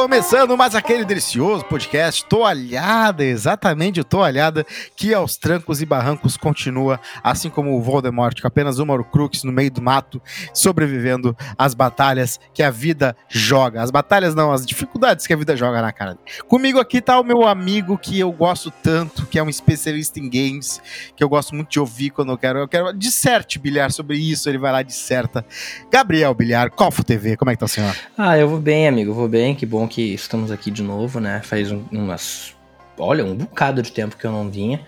Começando mais aquele delicioso podcast Toalhada, exatamente o Toalhada, que aos trancos e barrancos continua, assim como o Voldemort, com apenas uma Horcrux no meio do mato, sobrevivendo às batalhas que a vida joga. As batalhas não, as dificuldades que a vida joga na cara. Comigo aqui tá o meu amigo que eu gosto tanto, que é um especialista em games, que eu gosto muito de ouvir quando eu quero. Eu quero disserte, Bilhar, sobre isso, ele vai lá disserta. Gabriel Bilhar, Cofo TV, como é que tá o senhor? Ah, eu vou bem, amigo, vou bem, que bom que estamos aqui de novo, né? Faz um, umas. Olha, um bocado de tempo que eu não vinha.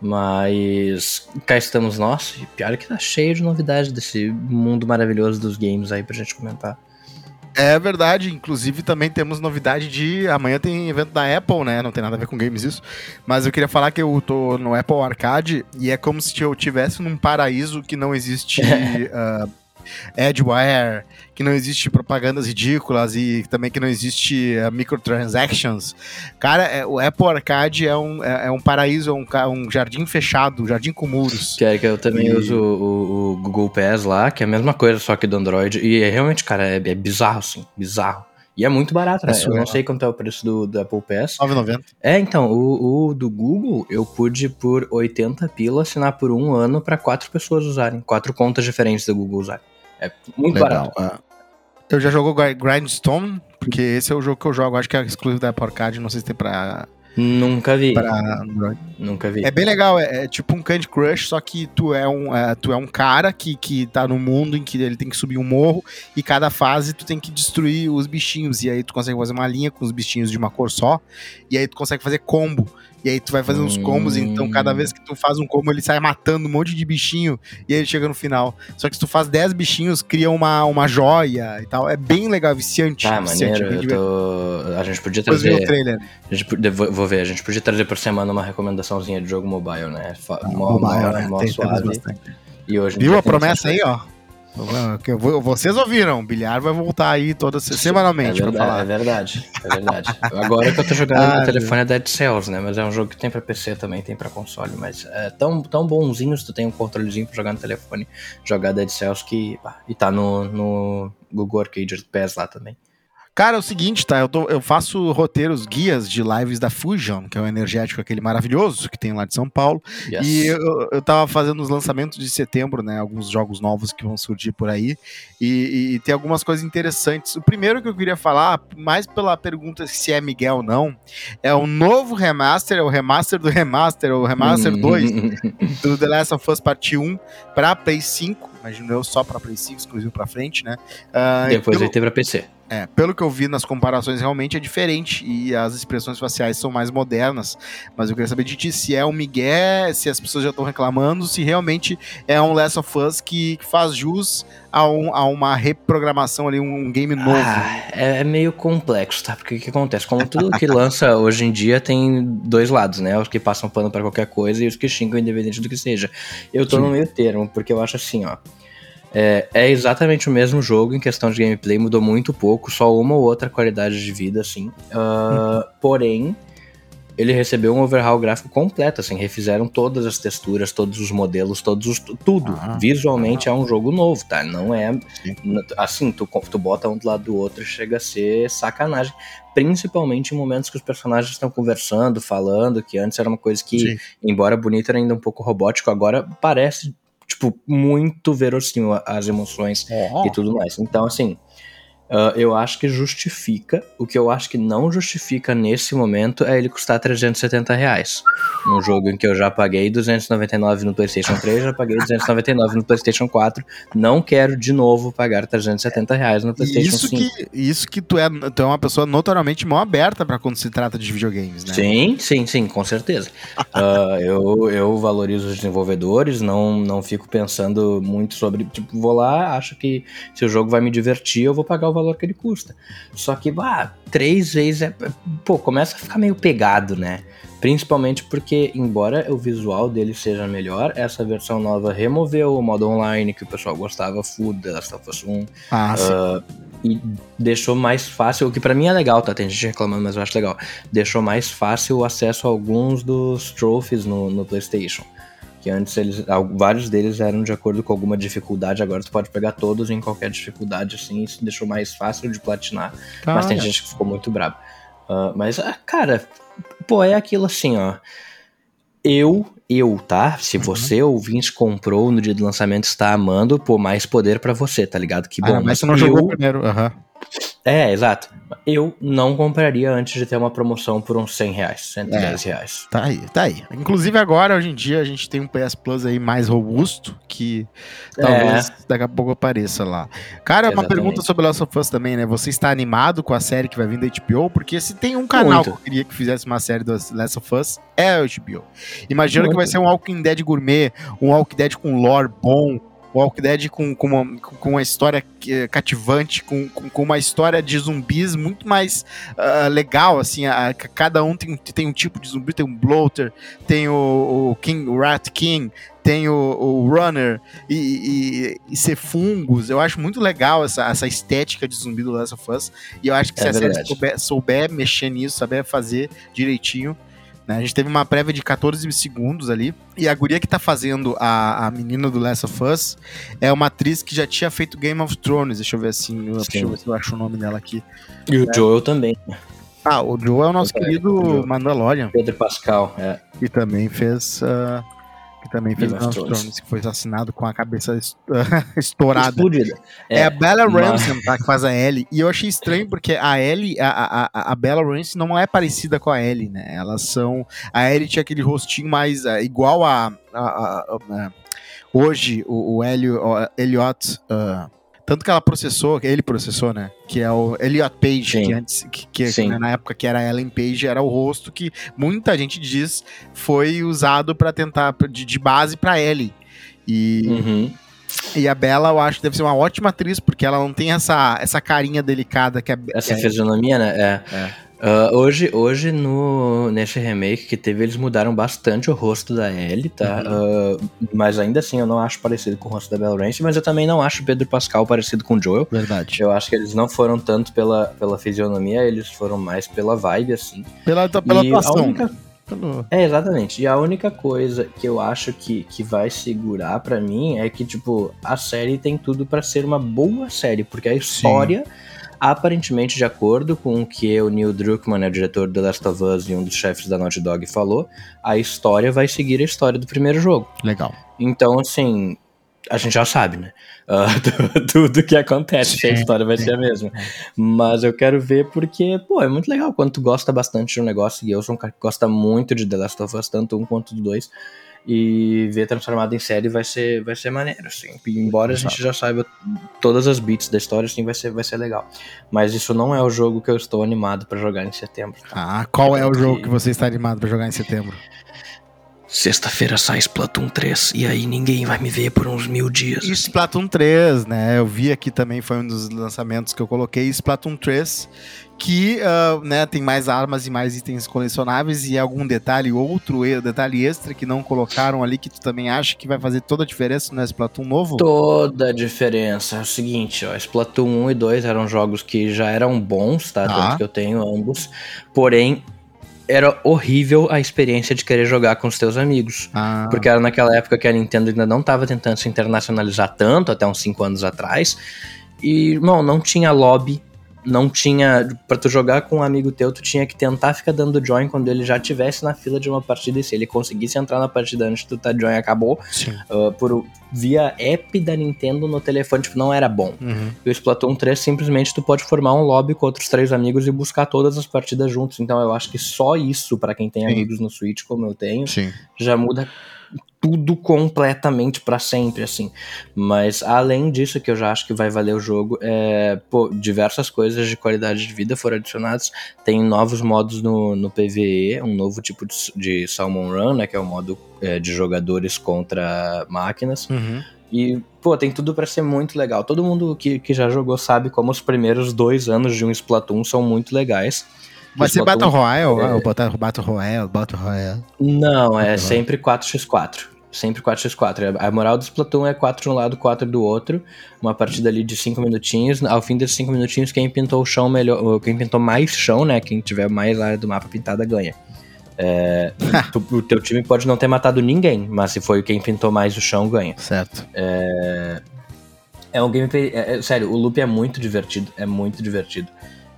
Mas cá estamos nós, e pior é que tá cheio de novidades desse mundo maravilhoso dos games aí pra gente comentar. É verdade, inclusive também temos novidade de. Amanhã tem evento da Apple, né? Não tem nada a ver com games isso. Mas eu queria falar que eu tô no Apple Arcade e é como se eu tivesse num paraíso que não existe uh, Edgeware, que não existe propagandas ridículas e também que não existe uh, microtransactions. Cara, é, o Apple Arcade é um, é, é um paraíso, é um, um, jardim fechado, um jardim com muros. Que é que eu também e... uso o, o, Google Pass lá, que é a mesma coisa, só que do Android. E é realmente, cara, é, é bizarro, assim, bizarro. E é muito barato, né? É eu não sei quanto é o preço do, do Apple Pass. 9,90. É, então, o, o, do Google eu pude por 80 pila assinar por um ano para quatro pessoas usarem. Quatro contas diferentes do Google usarem. É muito Legal. barato. É. Eu já jogou Grindstone, porque esse é o jogo que eu jogo, acho que é exclusivo da Apple Arcade, não sei se tem pra... Nunca vi. Pra Nunca vi. É bem legal, é, é, tipo um Candy Crush, só que tu é um, é, tu é um cara que, que tá no mundo em que ele tem que subir um morro e cada fase tu tem que destruir os bichinhos. E aí tu consegue fazer uma linha com os bichinhos de uma cor só, e aí tu consegue fazer combo. E aí tu vai fazendo uns combos, então cada vez que tu faz um combo, ele sai matando um monte de bichinho e aí ele chega no final. Só que se tu faz 10 bichinhos, cria uma, uma joia e tal. É bem legal, viciante. Ah, viciante, maneiro. Tô... A gente podia trazer... o trailer. A gente, vou ver, a gente podia trazer por semana uma recomendaçãozinha de jogo mobile, né? Ah, mobile, né? Tem, suave. E hoje Viu a promessa aí, ó? Vocês ouviram, o Bilhar vai voltar aí toda semanalmente é verdade, falar. É verdade, é verdade. Agora que eu tô jogando ah, no telefone é Dead Cells, né? Mas é um jogo que tem pra PC também, tem pra console. Mas é tão, tão bonzinho se tu tem um controlezinho pra jogar no telefone, jogar Dead Cells que. e tá no, no Google Arcade Pass lá também. Cara, é o seguinte, tá? Eu, tô, eu faço roteiros, guias de lives da Fusion, que é o energético aquele maravilhoso que tem lá de São Paulo. Yes. E eu, eu tava fazendo os lançamentos de setembro, né? Alguns jogos novos que vão surgir por aí. E, e, tem algumas coisas interessantes. O primeiro que eu queria falar, mais pela pergunta se é Miguel ou não, é o novo remaster, é o remaster do remaster, o remaster 2 do The Last of Us Part 1 pra Play 5. Imagino eu só pra Play 5, exclusivo pra frente, né? Uh, Depois pelo... vai ter pra PC. É, pelo que eu vi nas comparações, realmente é diferente e as expressões faciais são mais modernas. Mas eu queria saber de ti se é um Miguel, se as pessoas já estão reclamando, se realmente é um Last of Us que, faz jus a, um, a uma reprogramação ali, um game novo. Ah, é, é, meio complexo, tá? Porque o que acontece? Como tudo que lança hoje em dia tem dois lados, né? Os que passam pano para qualquer coisa e os que xingam, independente do que seja. Eu tô Sim. no meio termo, porque eu acho assim, ó. É, é, exatamente o mesmo jogo em questão de gameplay, mudou muito pouco, só uma ou outra qualidade de vida, assim. Uh, porém, ele recebeu um overhaul gráfico completo, assim, refizeram todas as texturas, todos os modelos, todos os, tudo. Ah, Visualmente ah. é um jogo novo, tá? Não é assim, tu, tu bota um do lado do outro chega a ser sacanagem. Principalmente em momentos que os personagens estão conversando, falando, que antes era uma coisa que, Sim. embora bonito, era ainda um pouco robótico, agora parece tipo, muito verossímil as emoções é. e tudo mais. Então, assim, Uh, eu acho que justifica. O que eu acho que não justifica nesse momento é ele custar 370 reais. Num jogo em que eu já paguei 299 no PlayStation 3, já paguei 299 no PlayStation 4. Não quero de novo pagar 370 reais no PlayStation isso 5. Que, isso que tu é, tu é uma pessoa notoriamente mão aberta para quando se trata de videogames, né? Sim, sim, sim, com certeza. uh, eu, eu valorizo os desenvolvedores, não, não fico pensando muito sobre. Tipo, vou lá, acho que se o jogo vai me divertir, eu vou pagar o valor que ele custa. Só que, bah, três vezes é. Pô, começa a ficar meio pegado, né? Principalmente porque, embora o visual dele seja melhor, essa versão nova removeu o modo online que o pessoal gostava, full The Last of Us 1. Ah, uh, e deixou mais fácil, o que para mim é legal, tá? Tem gente reclamando, mas eu acho legal. Deixou mais fácil o acesso a alguns dos trophies no, no PlayStation. Que antes eles, vários deles eram de acordo com alguma dificuldade, agora tu pode pegar todos em qualquer dificuldade, assim, isso deixou mais fácil de platinar, ah, mas tem gente que ficou muito bravo. Uh, mas, uh, cara, pô, é aquilo assim, ó, eu, eu, tá? Se uhum. você, ouvinte, comprou no dia do lançamento está amando, pô, mais poder para você, tá ligado? Que ah, bom. Ah, mas, mas você não eu... jogou primeiro, aham. Uhum. É, exato. Eu não compraria antes de ter uma promoção por uns 100 reais, 110 é, reais. Tá aí, tá aí. Inclusive agora, hoje em dia, a gente tem um PS Plus aí mais robusto, que talvez é. daqui a pouco apareça lá. Cara, Exatamente. uma pergunta sobre Last of Us também, né? Você está animado com a série que vai vir da HBO? Porque se tem um canal Muito. que eu queria que fizesse uma série do Last of Us, é a HBO. Imagina Muito. que vai ser um Walking Dead gourmet, um Walking Dead com lore bom, Walking Dead com, com, uma, com uma história cativante, com, com, com, uma história de zumbis muito mais uh, legal, assim, a, cada um tem, tem um tipo de zumbi, tem um bloater, tem o, o King, o Rat King, tem o, o Runner e, e, e, ser fungos. Eu acho muito legal essa, essa estética de zumbi do Last of Us. E eu acho que é se verdade. a série souber, souber mexer nisso, saber fazer direitinho, né? A gente teve uma prévia de 14 segundos ali. E a guria que tá fazendo a, a menina do Last of Us é uma atriz que já tinha feito Game of Thrones. Deixa eu ver assim. Deixa eu ver se eu acho o nome dela aqui. E o é. Joel também. Ah, o Joel é o nosso é, querido Mandalorian. Pedro Pascal, é. Que também fez. Uh, que também fez Game of Thrones, que foi assassinado com a cabeça estourada. Explodida. É, é a Bella Ramsey, tá, que faz a Ellie. E eu achei estranho porque a Ellie, a, a, a Bella Ramsey não é parecida com a Ellie, né? Elas são... A Ellie tinha aquele rostinho mais uh, igual a... a, a, a hoje, o, o Elliot... Uh, tanto que ela processou, ele processou, né? Que é o Elliot Page, Sim. que antes, que, que né, na época que era Ellen Page, era o rosto que muita gente diz foi usado para tentar, de, de base para Ellie. E. Uhum. E a Bella, eu acho que deve ser uma ótima atriz, porque ela não tem essa, essa carinha delicada que a Essa que fisionomia, né? É. é. Uh, hoje, hoje no, nesse remake que teve, eles mudaram bastante o rosto da Ellie, tá? Uhum. Uh, mas ainda assim eu não acho parecido com o rosto da Bella Ramsey, mas eu também não acho Pedro Pascal parecido com o Joel. Verdade. Eu acho que eles não foram tanto pela, pela fisionomia, eles foram mais pela vibe, assim. Pela, pela atuação. Única... É, exatamente. E a única coisa que eu acho que, que vai segurar para mim é que, tipo, a série tem tudo para ser uma boa série, porque a história... Sim Aparentemente, de acordo com o que o Neil Druckmann, o diretor do The Last of Us e um dos chefes da Naughty Dog, falou, a história vai seguir a história do primeiro jogo. Legal. Então, assim, a gente já sabe, né? Uh, tudo que acontece, a história vai ser a mesma. Mas eu quero ver porque, pô, é muito legal quando tu gosta bastante de um negócio, e eu sou um cara que gosta muito de The Last of Us, tanto um quanto do dois e ver transformado em série vai ser, vai ser maneiro, assim. embora a gente já saiba todas as bits da história, assim, vai ser, vai ser legal. Mas isso não é o jogo que eu estou animado para jogar em setembro. Tá? Ah, qual é o jogo que você está animado para jogar em setembro? Sexta-feira sai Splatoon 3 e aí ninguém vai me ver por uns mil dias. Assim. Splatoon 3, né? Eu vi aqui também, foi um dos lançamentos que eu coloquei. Splatoon 3, que uh, né, tem mais armas e mais itens colecionáveis e algum detalhe, outro detalhe extra que não colocaram ali que tu também acha que vai fazer toda a diferença no Splatoon novo? Toda a diferença. É o seguinte, ó, Splatoon 1 e 2 eram jogos que já eram bons, tá? Tanto ah. que eu tenho ambos. Porém, era horrível a experiência de querer jogar com os teus amigos. Ah. Porque era naquela época que a Nintendo ainda não estava tentando se internacionalizar tanto, até uns 5 anos atrás. E, irmão, não tinha lobby não tinha. para tu jogar com um amigo teu, tu tinha que tentar ficar dando join quando ele já estivesse na fila de uma partida. E se ele conseguisse entrar na partida antes do tá join acabou. Uh, por, via app da Nintendo no telefone, tipo, não era bom. Uhum. E o Splatoon 3 simplesmente tu pode formar um lobby com outros três amigos e buscar todas as partidas juntos. Então eu acho que só isso, para quem tem Sim. amigos no Switch, como eu tenho, Sim. já muda tudo completamente para sempre, assim. Mas além disso, que eu já acho que vai valer o jogo, é, pô, diversas coisas de qualidade de vida foram adicionadas. Tem novos modos no, no PVE, um novo tipo de, de Salmon Run, né, que é o modo é, de jogadores contra máquinas. Uhum. E, pô, tem tudo para ser muito legal. Todo mundo que, que já jogou sabe como os primeiros dois anos de um Splatoon são muito legais. Vai ser Battle Royale? É... Ou botar Battle Royale, Battle Royale? Não, é sempre 4x4. Sempre 4x4. A moral do Splatoon é 4 de um lado, 4 do outro. Uma partida ali de 5 minutinhos. Ao fim desses 5 minutinhos, quem pintou o chão melhor. Quem pintou mais chão, né? Quem tiver mais área do mapa pintada ganha. É, tu, o teu time pode não ter matado ninguém, mas se foi quem pintou mais o chão, ganha. Certo. É, é um gameplay. É, é, sério, o loop é muito divertido. É muito divertido.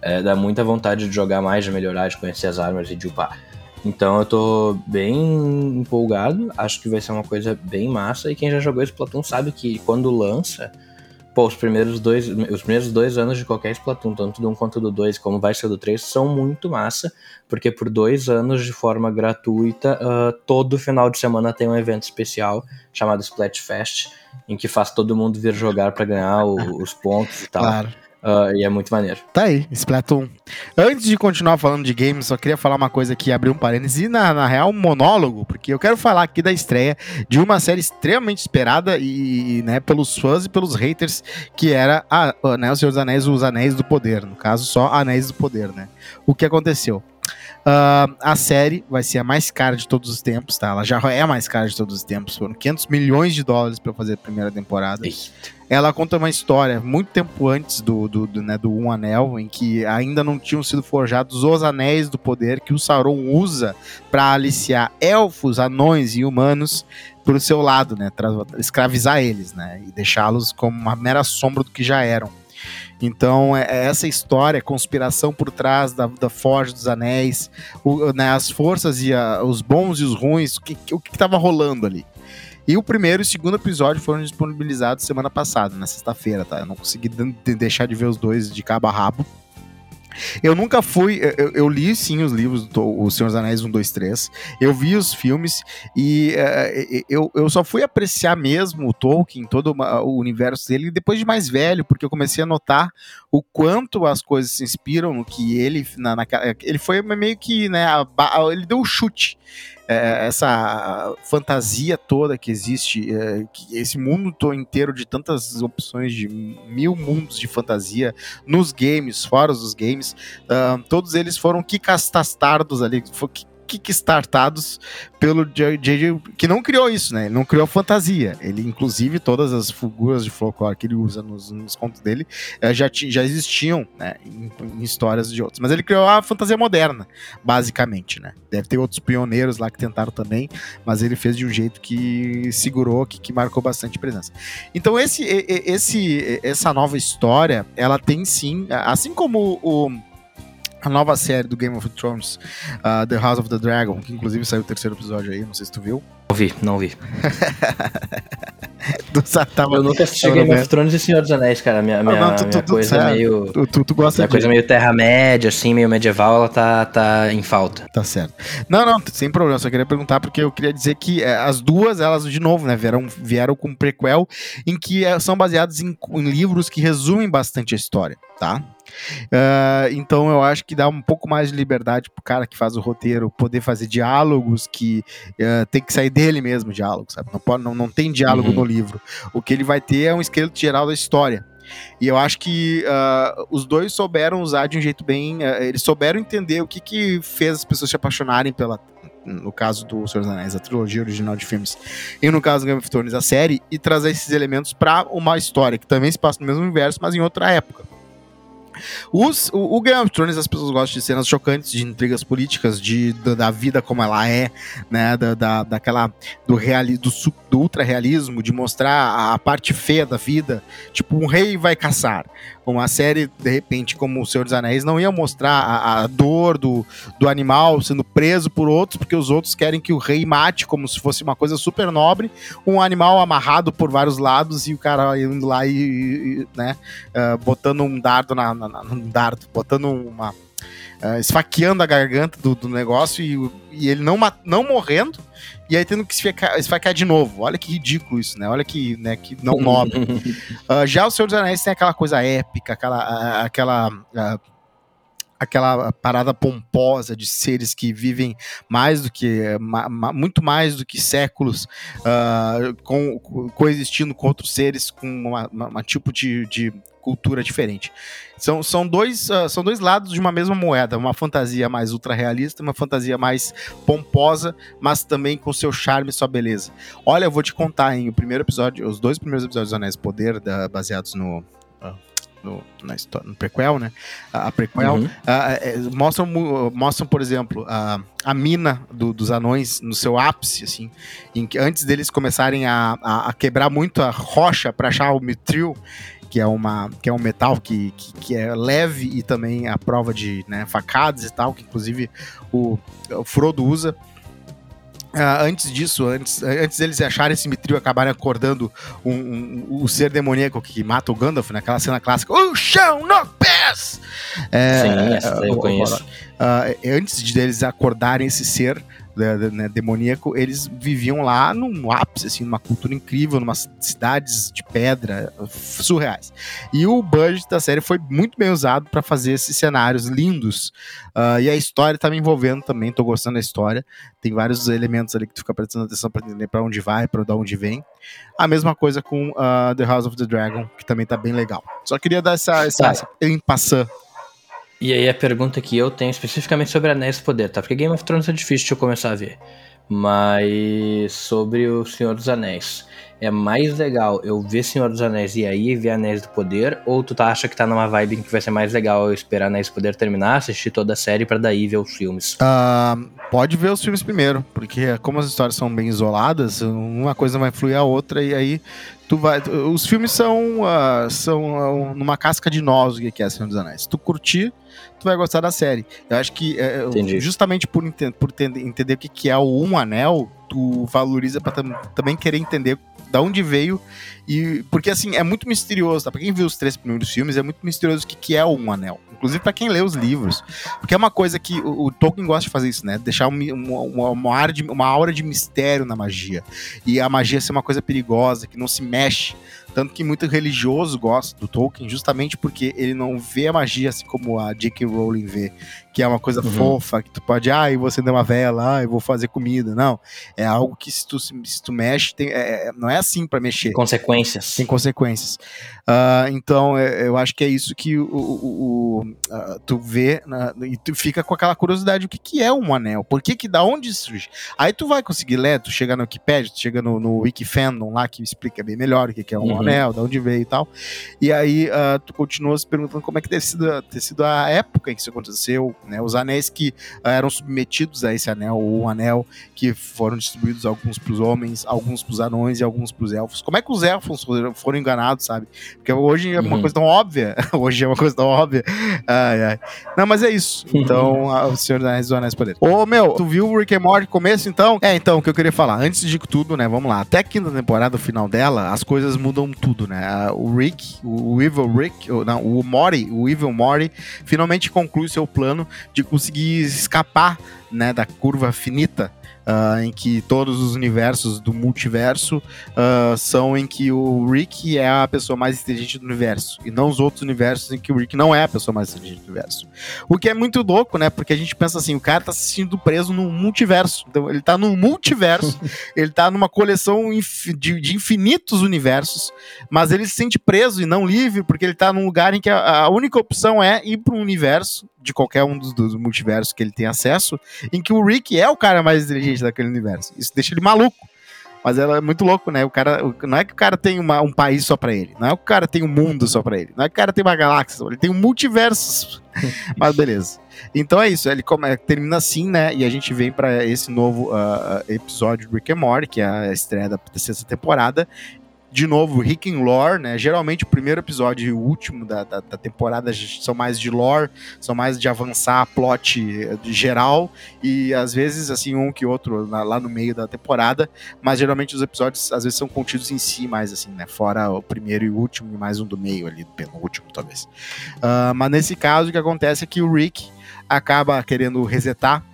É, dá muita vontade de jogar mais, de melhorar, de conhecer as armas e de upar. Então eu tô bem empolgado. Acho que vai ser uma coisa bem massa. E quem já jogou Splatoon sabe que quando lança Pô, os primeiros dois, os primeiros dois anos de qualquer Splatoon, tanto do 1 quanto do 2, como vai ser do 3, são muito massa, porque por dois anos de forma gratuita, uh, todo final de semana tem um evento especial chamado Splatfest, em que faz todo mundo vir jogar para ganhar o, os pontos e tal. Claro. Uh, e é muito maneiro. Tá aí, Splatoon. Antes de continuar falando de games, só queria falar uma coisa aqui, abrir um parênteses, e na, na real um monólogo, porque eu quero falar aqui da estreia de uma série extremamente esperada e, né, pelos fãs e pelos haters, que era a, né, O Senhor dos Anéis, Os Anéis do Poder, no caso só Anéis do Poder, né? O que aconteceu? Uh, a série vai ser a mais cara de todos os tempos, tá? Ela já é a mais cara de todos os tempos. Foram 500 milhões de dólares para fazer a primeira temporada. Eita. Ela conta uma história muito tempo antes do, do, do, né, do Um Anel, em que ainda não tinham sido forjados os Anéis do Poder que o Sauron usa para aliciar elfos, anões e humanos pro seu lado, né? Escravizar eles, né? E deixá-los como uma mera sombra do que já eram. Então, é, é essa história, conspiração por trás da, da Forja dos Anéis, o, né, as forças e a, os bons e os ruins, o que estava rolando ali. E o primeiro e o segundo episódio foram disponibilizados semana passada, na sexta-feira, tá? Eu não consegui deixar de ver os dois de cabo a rabo. Eu nunca fui. Eu, eu, li sim os livros do O Senhor dos Anéis 1, 2, 3. Eu vi os filmes e uh, eu, eu só fui apreciar mesmo o Tolkien, todo o universo dele, depois de mais velho, porque eu comecei a notar o quanto as coisas se inspiram no que ele. Na, na ele foi meio que. Né, a, ele deu um chute é, essa fantasia toda que existe, é, que esse mundo inteiro de tantas opções de mil mundos de fantasia nos games, fora dos games, uh, todos eles foram kikastastardos ali, kickstartados pelo J.J. que não criou isso, né? Ele não criou fantasia. Ele, inclusive, todas as figuras de folclore que ele usa nos, nos contos dele eh, já, já existiam né, em, em, histórias de outros. Mas ele criou a fantasia moderna, basicamente, né? Deve ter outros pioneiros lá que tentaram também, mas ele fez de um jeito que segurou, que, que marcou bastante presença. Então, esse, esse, essa nova história, ela tem sim, assim como o a nova série do Game of Thrones, uh, The House of the Dragon, que inclusive saiu o terceiro episódio aí, não sei se tu viu. Não vi, não vi. tava, eu nunca assisti Game of Thrones e Senhor dos Anéis, cara. Minha, minha, não, tu, minha tu, coisa certo. meio. Tu, tu, tu gosta minha de... coisa meio Terra-média, assim, meio medieval, ela tá, tá em falta. Tá certo. Não, não, sem problema. Só queria perguntar, porque eu queria dizer que é, as duas, elas, de novo, né, vieram, vieram com um prequel em que é, são baseadas em, em livros que resumem bastante a história, tá? Uh, então eu acho que dá um pouco mais de liberdade pro cara que faz o roteiro poder fazer diálogos que uh, tem que sair dele mesmo, diálogo, sabe? Não, pode, não, não tem diálogo uhum. no livro. O que ele vai ter é um esqueleto geral da história. E eu acho que uh, os dois souberam usar de um jeito bem. eles souberam entender o que, que fez as pessoas se apaixonarem pela, no caso do Senhor dos Anéis, a trilogia original de filmes, e no caso do Game of Thrones, a série, e trazer esses elementos para uma história que também se passa no mesmo universo, mas em outra época. Os, o, o, Game of Thrones, as pessoas gostam de cenas chocantes, de intrigas políticas, de, da, da vida como ela é, né? Da, da, daquela. Do, reali, do, do ultra-realismo, de mostrar a, a, parte feia da vida. Tipo, um rei vai caçar. Uma série, de repente, como O Senhor dos Anéis, não ia mostrar a, a dor do, do animal sendo preso por outros, porque os outros querem que o rei mate, como se fosse uma coisa super nobre, um animal amarrado por vários lados e o cara indo lá e, e né, uh, botando um dardo na, na, na, dardo, botando uma. Uh, esfaqueando a garganta do, do negócio e, e, ele não, não morrendo e aí tendo que esfaquear, esfaquear de novo. Olha que ridículo isso, né? Olha que, né, que não nobre. uh, já o Senhor dos Anéis tem aquela coisa épica, aquela, aquela aquela parada pomposa de seres que vivem mais do que ma, ma, muito mais do que séculos uh, com, coexistindo com outros seres com um tipo de, de cultura diferente. São, são, dois, uh, são dois lados de uma mesma moeda, uma fantasia mais ultra realista, uma fantasia mais pomposa, mas também com seu charme e sua beleza. Olha, eu vou te contar, em o primeiro episódio, os dois primeiros episódios do Anéis Poder, da, baseados no uh, no, na história, no prequel, né? A, a prequel uhum. mostram, mostram, por exemplo, a, a mina do, dos anões no seu ápice, assim, em que antes deles começarem a, a, a quebrar muito a rocha para achar o mitril, que é, uma, que é um metal que, que, que, é leve e também a prova de né, facadas e tal, que inclusive o, o Frodo usa. Uh, antes disso, antes, antes deles acharem esse Mithril acabarem acordando um, um, um, o ser demoníaco que mata o Gandalf, naquela cena clássica, o chão no pés! É, Sim, essa eu conheço. Uh, antes de eles acordarem esse ser, né, demoníaco, eles viviam lá num ápice, assim, numa cultura incrível, numa cidades de pedra surreais. E o budget da série foi muito bem usado para fazer esses cenários lindos. Uh, e a história tá me envolvendo também, tô gostando da história. Tem vários elementos ali que tu fica prestando atenção para entender para onde vai, para onde vem. A mesma coisa com uh, The House of the Dragon, que também tá bem legal. Só queria dar essa, essa, tá. essa e aí a pergunta que eu tenho especificamente sobre Anéis do Poder, tá? Porque Game of Thrones é difícil de eu começar a ver. Mas sobre o Senhor dos Anéis. É mais legal eu ver Senhor dos Anéis e aí ver Anéis do Poder? Ou tu tá, acha que tá numa vibe que vai ser mais legal eu esperar Anéis do Poder terminar, assistir toda a série para daí ver os filmes? Uh, pode ver os filmes primeiro, porque como as histórias são bem isoladas, uma coisa vai fluir a outra e aí tu vai. Os filmes são, uh, são uh, numa casca de nós o que é Senhor dos Anéis. Se tu curtir, tu vai gostar da série. Eu acho que é, justamente por, por entender o que é o Um Anel, tu valoriza para tam também querer entender da onde veio e porque assim é muito misterioso, tá? Para quem viu os três primeiros filmes é muito misterioso o que, que é Um Anel. Inclusive para quem lê os livros, porque é uma coisa que o, o Tolkien gosta de fazer isso, né? Deixar um, uma, uma, aura de, uma aura de mistério na magia e a magia ser uma coisa perigosa que não se mexe. Tanto que muito religioso gosta do Tolkien, justamente porque ele não vê a magia assim como a J.K. Rowling vê, que é uma coisa uhum. fofa, que tu pode, ah, e você deu uma vela, ah, eu vou fazer comida. Não. É algo que se tu, se tu mexe, tem, é, é não é assim para mexer. Consequências. Tem consequências. Uh, então, é, eu acho que é isso que o, o, o uh, tu vê uh, e tu fica com aquela curiosidade, o que, que é um anel? Por que que, da onde surge? Aí tu vai conseguir ler, tu chega no Wikipedia, tu chega no, no Wikifandom lá, que explica bem melhor o que, que é um uhum. anel, da onde veio e tal. E aí uh, tu continua se perguntando como é que deve sido, ter sido a época em que isso aconteceu, né? Os anéis que eram submetidos a esse anel, ou um anel que foram distribuídos alguns para os homens, alguns para os anões e alguns para os elfos. Como é que os elfos foram enganados, sabe? Porque hoje é uma uhum. coisa tão óbvia. hoje é uma coisa tão óbvia. Ai, ai. Não, mas é isso. Então, o Senhor dos Anéis do Anéis Poder. Ô, meu, tu viu o Rick and Morty começo, então? É, então, o que eu queria falar. Antes de tudo, né, vamos lá. Até a quinta temporada, o final dela, as coisas mudam tudo, né? O Rick, o Evil Rick, não, o Morty, o Evil Morty, finalmente conclui seu plano de conseguir escapar, né, da curva finita uh, em que todos os universos do multiverso uh, são em que o Rick é a pessoa mais inteligente do universo, e não os outros universos em que o Rick não é a pessoa mais inteligente do universo. O que é muito louco, né? Porque a gente pensa assim, o cara tá se sentindo preso num multiverso. Então, ele tá num multiverso, ele tá numa coleção de, de, infinitos universos, mas ele se sente preso e não livre, porque ele tá num lugar em que a, a única opção é ir para um universo de qualquer um dos, dos, multiversos que ele tem acesso, em que o Rick é o cara mais inteligente daquele universo. Isso deixa ele maluco. Mas ela é muito louco, né? O cara, não é que o cara tem uma, um país só para ele, não é que o cara tem um mundo só para ele, não é que o cara tem uma galáxia, ele tem um multiverso. Mas beleza. Então é isso, ele come, termina assim, né? E a gente vem para esse novo uh, episódio do Rick and Morty, que é a estreia da sexta temporada, de novo, Rick and Lore, né? Geralmente o primeiro episódio e o último da, da, da, temporada são mais de lore, são mais de avançar plot eh, geral, e às vezes, assim, um que outro lá no meio da temporada, mas geralmente os episódios às vezes são contidos em si, mais assim, né? Fora o primeiro e o último, e mais um do meio ali, penúltimo, talvez. Uh, mas nesse caso, o que acontece é que o Rick acaba querendo resetar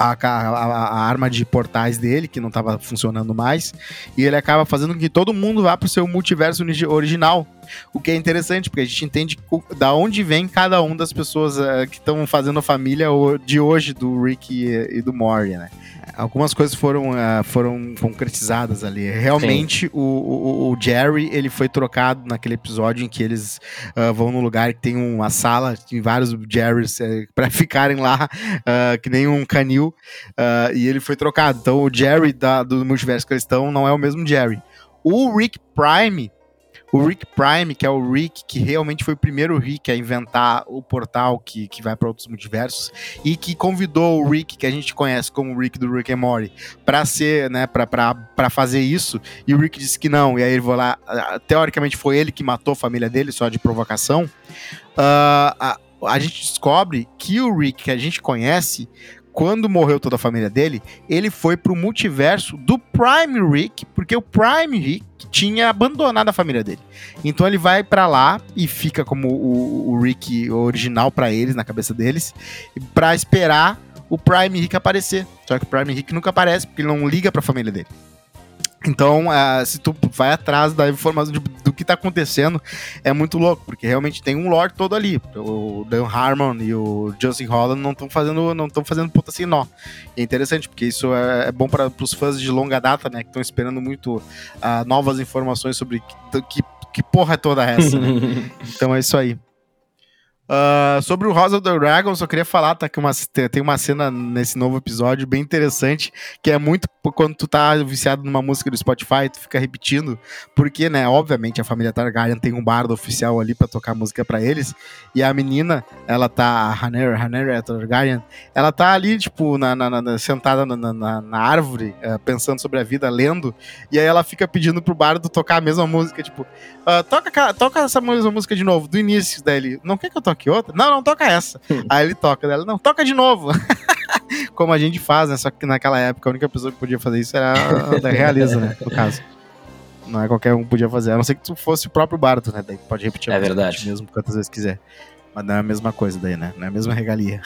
a, a, a, arma de portais dele, que não estava funcionando mais, e ele acaba fazendo com que todo mundo vá para o seu multiverso original. O que é interessante, porque a gente entende da onde vem cada um das pessoas uh, que estão fazendo a família de hoje do Rick e, e do Morty, né? algumas coisas foram, uh, foram concretizadas ali. Realmente, o, o, o, Jerry ele foi trocado naquele episódio em que eles uh, vão num lugar que tem uma sala, tem vários Jerrys para ficarem lá, que nem um canil, e ele foi trocado. Então, o Jerry da, do multiverso estão não é o mesmo Jerry. O Rick Prime o Rick Prime, que é o Rick que realmente foi o primeiro Rick a inventar o portal que, que vai para outros multiversos e que convidou o Rick, que a gente conhece como Rick do Rick and Morty, para ser, né, para fazer isso. E o Rick disse que não, e aí ele foi lá. Teoricamente foi ele que matou a família dele, só de provocação. Uh, a, a gente descobre que o Rick que a gente conhece quando morreu toda a família dele, ele foi pro multiverso do Prime Rick, porque o Prime Rick tinha abandonado a família dele. Então ele vai para lá e fica como o, o Rick original para eles, na cabeça deles, para esperar o Prime Rick aparecer. Só que o Prime Rick nunca aparece porque ele não liga para a família dele. Então, uh, se tu vai atrás da informação de, do que tá acontecendo, é muito louco, porque realmente tem um lore todo ali. O Dan Harmon e o Justin Holland não estão fazendo, não estão fazendo puta sem nó. E é interessante, porque isso é, é bom para os fãs de longa data, né, que estão esperando muito uh, novas informações sobre que, que, que porra é toda essa, né? então é isso aí. Uh, sobre o House of the Dragon, só queria falar, tá? Que uma, tem uma cena nesse novo episódio bem interessante, que é muito quando tu tá viciado numa música do Spotify, tu fica repetindo, porque, né, obviamente a família Targaryen tem um bardo oficial ali para tocar música para eles, e a menina, ela tá, a Hanera, Hanera Targaryen, ela tá ali, tipo, na, na, na sentada na, na árvore, uh, pensando sobre a vida, lendo, e aí ela fica pedindo pro bardo tocar a mesma música, tipo, uh, toca, toca essa mesma música de novo, do início dele, não quer que eu toque toque outra? Não, não toca essa. Aí ele toca dela, não, toca de novo. Como a gente faz, né? Só que naquela época a única pessoa que podia fazer isso era a Realiza, né? No caso. Não é qualquer um que podia fazer. A não ser que tu fosse o próprio Bardo, né? Daí pode repetir é verdade. mesmo quantas vezes quiser. Mas não é a mesma coisa daí, né? Não é a mesma regalia.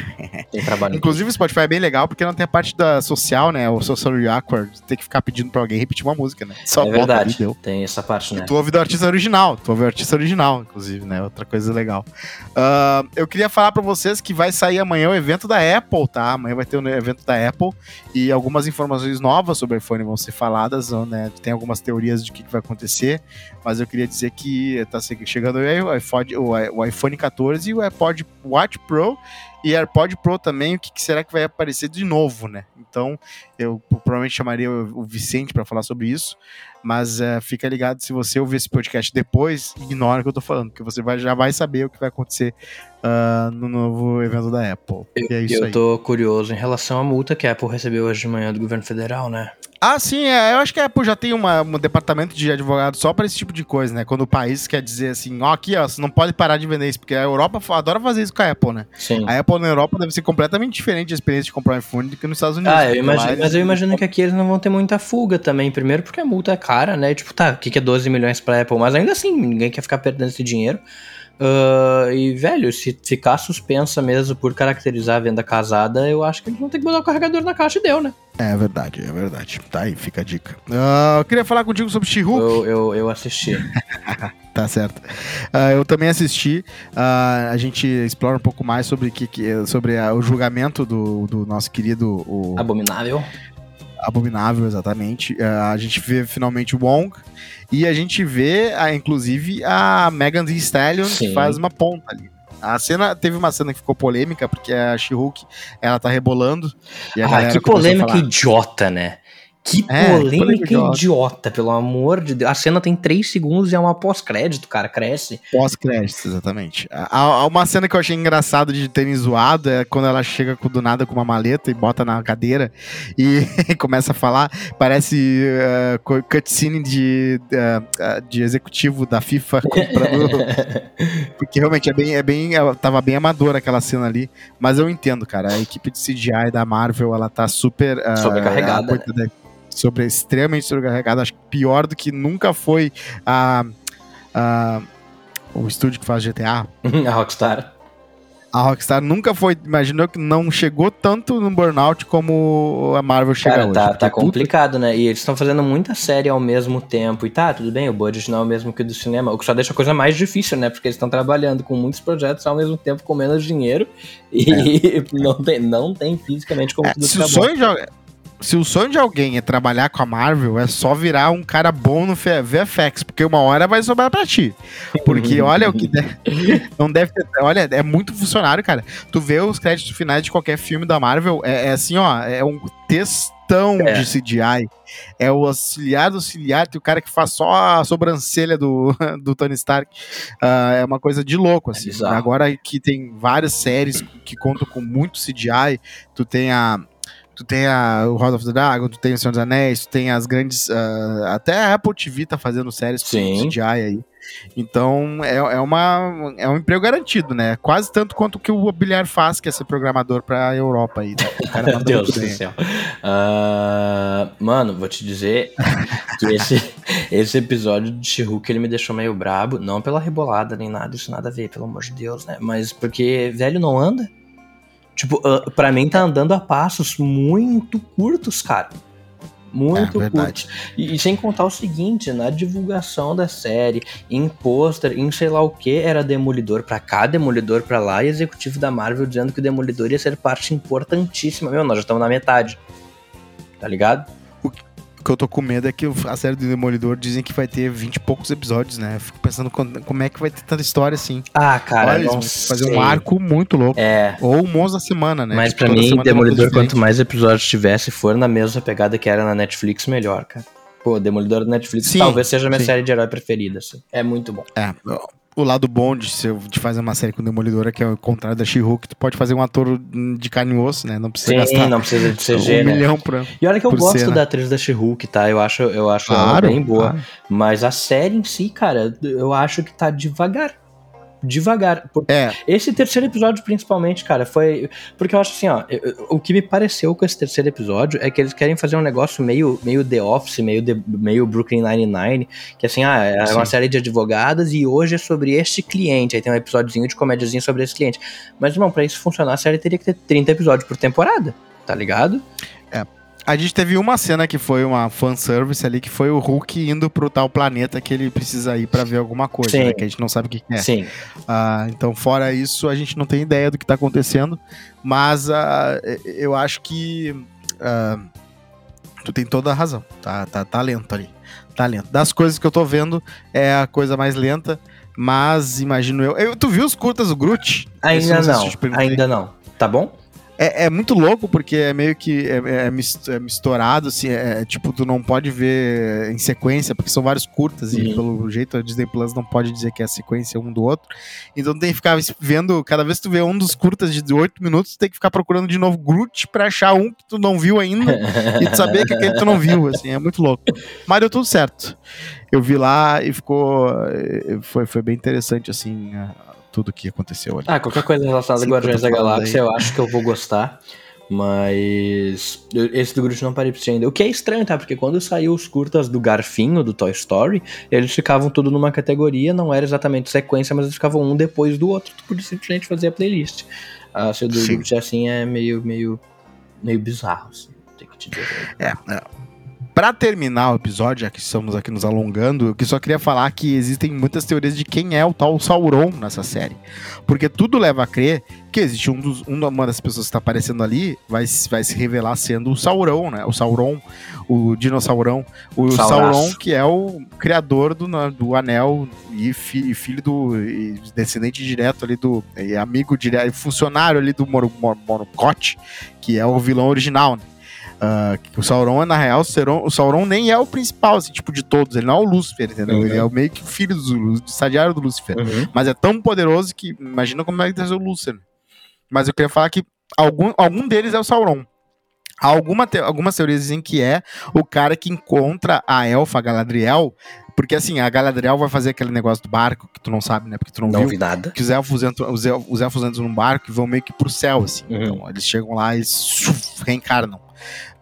Tem trabalho. Inclusive o Spotify é bem legal porque não tem a parte da social, né? O social awkward, ter que ficar pedindo pra alguém repetir uma música, né? Só é verdade. Ali, tem essa parte, né? E tu ouve do artista original. Tu ouve o artista original, inclusive, né? Outra coisa legal. Uh, eu queria falar pra vocês que vai sair amanhã o evento da Apple, tá? Amanhã vai ter o evento da Apple e algumas informações novas sobre o iPhone vão ser faladas, né? Tem algumas teorias de o que, que vai acontecer, mas eu queria dizer que tá chegando o iPhone, o iPhone 14 14 e o AirPod Watch Pro e AirPod Pro também, o que, que, será que vai aparecer de novo, né? Então, eu provavelmente chamaria o, Vicente para falar sobre isso, mas uh, fica ligado, se você ouvir esse podcast depois, ignora o que eu tô falando, porque você vai, já vai saber o que vai acontecer uh, no novo evento da Apple. Eu, é eu aí. tô curioso em relação à multa que a Apple recebeu hoje de manhã do governo federal, né? Ah, sim, é, eu acho que a Apple já tem uma, um departamento de advogado só para esse tipo de coisa, né? Quando o país quer dizer assim, ó, aqui, ó, você não pode parar de vender isso, porque a Europa adora fazer isso com a Apple, né? Sim. A Apple na Europa deve ser completamente diferente a experiência de comprar um iPhone do que nos Estados Unidos. Ah, eu imagino, mas eu imagino que aqui eles não vão ter muita fuga também. Primeiro porque a multa é cara, né? Tipo, tá, o que é 12 milhões pra Apple? Mas ainda assim, ninguém quer ficar perdendo esse dinheiro. Uh, e, velho, se ficar suspensa mesmo por caracterizar a venda casada, eu acho que eles vão ter que botar o carregador na caixa e deu, né? É verdade, é verdade. Tá aí, fica a dica. Uh, eu queria falar contigo sobre she eu, eu, eu, assisti. tá certo. Uh, eu também assisti. a gente explora um pouco mais sobre, que, que sobre o julgamento do, do nosso querido. O... Abominável. Abominável, exatamente. a gente vê finalmente o Wong. E a gente vê, a, inclusive, a Megan Thee Stallion Sim. que faz uma ponta ali. A cena teve uma cena que ficou polêmica porque a She-Hulk ela tá rebolando. Ah, que polêmica idiota, né? Que é, polêmica idiota. idiota. pelo amor de Deus. A cena tem 3 segundos e é uma pós-crédito, cara, cresce. Pós-crédito, exatamente. Há, uma cena que eu achei engraçado de terem zoado é quando ela chega do nada com uma maleta e bota na cadeira e começa a falar. Parece uh, cutscene de, uh, de executivo da FIFA comprando. Porque realmente é bem, é bem. Tava bem amadora aquela cena ali. Mas eu entendo, cara. A equipe de CGI da Marvel, ela tá super. Uh, Sobrecarregada. Sobre extremamente sobrecarregado, acho que pior do que nunca foi a, a o estúdio que faz GTA. a Rockstar. A Rockstar nunca foi, imaginou que não chegou tanto no burnout como a Marvel chega Cara, hoje. Tá, tá complicado, né? E eles estão fazendo muita série ao mesmo tempo. E tá, tudo bem, o budget não é o mesmo que o do cinema, o que só deixa a coisa mais difícil, né? Porque eles estão trabalhando com muitos projetos ao mesmo tempo com menos dinheiro e é. não, tem, não tem fisicamente como é, tudo se o sonho de, se o sonho de alguém é trabalhar com a Marvel, é só virar um cara bom no VFX, porque uma hora vai sobrar pra ti. Porque olha o que deve, não deve ter. Olha, é muito funcionário, cara. Tu vê os créditos finais de qualquer filme da Marvel, é, é assim, ó, é um texto capitão é. de CGI. É o auxiliar do auxiliar, tem o cara que faz só a sobrancelha do, do Tony Stark. Uh, é uma coisa de louco, assim. É Agora que tem várias séries que contam com muito CGI, tu tem a tu tem a, o House of the Dragon, tu tem o Senhor dos Anéis, tu tem as grandes. Uh, até a Apple TV tá fazendo séries com CGI aí. Então é, é, uma, é um emprego garantido, né? Quase tanto quanto que o Bilhar faz, que é ser programador pra Europa aí. Né? Meu Deus do céu. Uh, mano, vou te dizer que esse, esse episódio de she ele me deixou meio brabo. Não pela rebolada nem nada, isso nada a ver, pelo amor de Deus, né? Mas porque velho não anda. Tipo, uh, pra mim tá andando a passos muito curtos, cara. Muito é, curtos. E, e, sem contar o seguinte, na divulgação da série, em pôster, em sei lá o que, era Demolidor pra cá, Demolidor pra lá, e executivo da Marvel dizendo que o Demolidor ia ser parte importantíssima. Meu, nós já estamos na metade. Tá ligado? Que eu tô com medo é que a série do Demolidor dizem que vai ter 20 e poucos episódios, né? fico pensando como é que vai ter tanta história assim. Ah, cara, Olha, não fazer sei. um arco muito louco. É. Ou um monstro da semana, né? Mas tipo, pra mim, Demolidor, quanto mais episódios tivesse, for na mesma pegada que era na Netflix, melhor, cara. Pô, Demolidor da Netflix sim, talvez seja a minha sim. série de herói preferida, assim. É muito bom. É, o lado bom de, de fazer uma série com Demolidora, que é o contrário da She-Hulk, tu pode fazer um ator de carne e osso, né? Não precisa Sim, gastar não precisa de CG, um né? milhão pra, E olha que eu gosto cena. da atriz da She-Hulk, tá? Eu acho, eu acho claro, ela bem boa. Claro. Mas a série em si, cara, eu acho que tá devagar devagar. É. Esse terceiro episódio, principalmente, cara, foi. Porque eu acho assim, ó. O que me pareceu com esse terceiro episódio é que eles querem fazer um negócio meio, meio The Office, meio, The, meio Brooklyn Nine-Nine. Que assim, ah, é Sim. uma série de advogadas e hoje é sobre este cliente. Aí tem um episódiozinho de comédiazinho sobre esse cliente. Mas, irmão, pra isso funcionar, a série teria que ter 30 episódios por temporada, tá ligado? É. A gente teve uma cena que foi uma fanservice ali, que foi o Hulk indo pro tal planeta que ele precisa ir para ver alguma coisa, né, que a gente não sabe o que é. Sim. Uh, então, fora isso, a gente não tem ideia do que tá acontecendo, mas uh, eu acho que uh, tu tem toda a razão, tá, tá, tá lento ali, tá lento. Das coisas que eu tô vendo, é a coisa mais lenta, mas imagino eu... eu tu viu os curtas do Groot? Ainda não, ainda não. Tá bom? É, é, muito louco porque é meio que é, é, é misturado, assim, é, é, tipo, tu não pode ver em sequência, porque são vários curtas, e pelo jeito a Disney Plus não pode dizer que é a sequência um do outro. Então tem que ficar vendo, cada vez que tu vê um dos curtas de 8 minutos, tu tem que ficar procurando de novo Groot pra achar um que tu não viu ainda e tu saber que aquele tu não viu, assim, é muito louco. Mas deu tudo certo. Eu vi lá e ficou. Eh, foi, foi bem interessante, assim, tudo que aconteceu ali. Ah, qualquer coisa relacionada a Guardiões da Galáxia aí. eu acho que eu vou gostar. Mas esse do Groot não parei pra ainda. O que é estranho, tá? Porque quando saiu os curtas do Garfinho, do Toy Story, eles ficavam tudo numa categoria, não era exatamente sequência, mas eles ficavam um depois do outro. Tu podia simplesmente fazer a playlist. Ah, se o do Groot assim é meio, meio, meio bizarro, assim. Tem que te dizer. É, é para terminar o episódio, já que estamos aqui nos alongando, eu só queria falar que existem muitas teorias de quem é o tal Sauron nessa série. Porque tudo leva a crer que existe um dos, uma das pessoas que está aparecendo ali, vai, vai se revelar sendo o Sauron, né? O Sauron, o dinossaurão. O Sauraço. Sauron, que é o criador do, do anel e, fi, e filho do. E descendente direto ali do. E amigo direto, funcionário ali do Mor, Mor, Morcote, que é o vilão original, né? Uh, o Sauron, na real, o Sauron, o Sauron nem é o principal, assim, tipo, de todos. Ele não é o Lúcifer, entendeu? Uhum. Ele é o meio que filho do, do estadiário do Lúcifer. Uhum. Mas é tão poderoso que imagina como é que ser o Lúcifer. Mas eu queria falar que algum, algum deles é o Sauron. Alguma te, algumas teorias dizem que é o cara que encontra a elfa Galadriel, porque assim, a Galadriel vai fazer aquele negócio do barco que tu não sabe, né? Porque tu não, não viu. vi nada. Que os elfos, entram, os, elfos, os elfos entram num barco e vão meio que pro céu, assim. Uhum. Então, eles chegam lá e reencarnam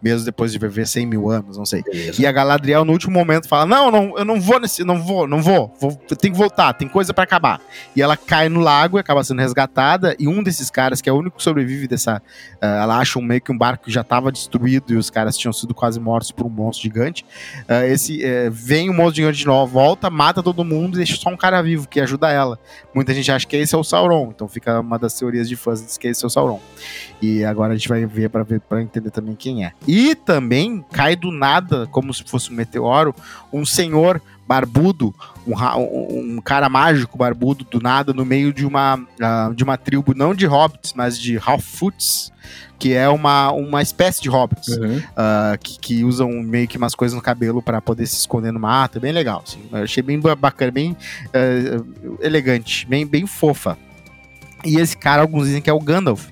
mesmo depois de viver 100 mil anos, não sei. Beleza. E a Galadriel, no último momento, fala: Não, não, eu não vou nesse, não vou, não vou, vou tenho que voltar, tem coisa para acabar. E ela cai no lago e acaba sendo resgatada. E um desses caras, que é o único que sobrevive dessa. Uh, ela acha um, meio que um barco que já estava destruído e os caras tinham sido quase mortos por um monstro gigante. Uh, esse uh, Vem o um monstro gigante de novo, volta, mata todo mundo e deixa só um cara vivo que ajuda ela. Muita gente acha que esse é o Sauron, então fica uma das teorias de fãs diz que esse é o Sauron. E agora a gente vai ver para entender também quem é. E também cai do nada, como se fosse um meteoro, um senhor barbudo, um, um, cara mágico barbudo do nada no meio de uma, uh, de uma tribo, não de hobbits, mas de Halfoots, que é uma, uma espécie de hobbits, uhum. uh, que, que, usam meio que umas coisas no cabelo para poder se esconder no mato, é bem legal, assim. Eu achei bem bacana, bem uh, elegante, bem, bem fofa. E esse cara, alguns dizem que é o Gandalf,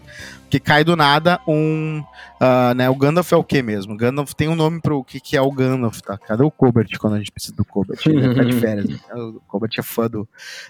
que cai do nada um Uh, né, o Gandalf é o que mesmo? O Gandalf tem um nome pro que, que é o Gandalf, tá? Cadê o Colbert quando a gente precisa do Colbert? Ele tá de férias. Né? O Colbert é fã do,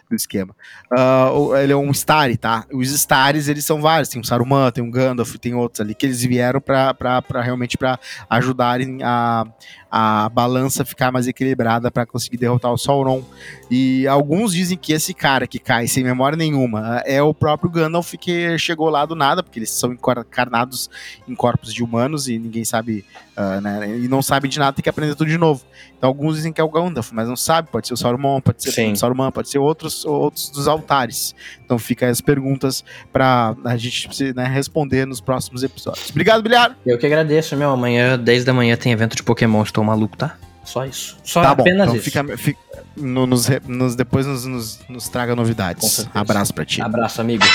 do esquema. Uh, ele é um Starry, tá? Os Starries, eles são vários. Tem o Saruman, tem o Gandalf, tem outros ali que eles vieram pra realmente para ajudarem a, a balança ficar mais equilibrada para conseguir derrotar o Sauron. E alguns dizem que esse cara que cai sem memória nenhuma é o próprio Gandalf que chegou lá do nada, porque eles são encarnados em corpos de humanos e ninguém sabe, uh, né, e não sabe de nada, tem que aprender tudo de novo. Então alguns dizem que é o Gandalf, mas não sabe, pode ser o Saruman, pode ser Sim. o Saruman, pode ser outros, outros dos altares. Então fica as perguntas para a gente né, responder nos próximos episódios. Obrigado, Bilhar! Eu que agradeço, meu. Amanhã, 10 da manhã, tem evento de Pokémon, estou maluco, tá? Só isso. Só tá apenas bom, então isso. Fica, fica no, nos, nos, depois nos, nos, nos traga novidades. Abraço pra ti. Abraço, amigo.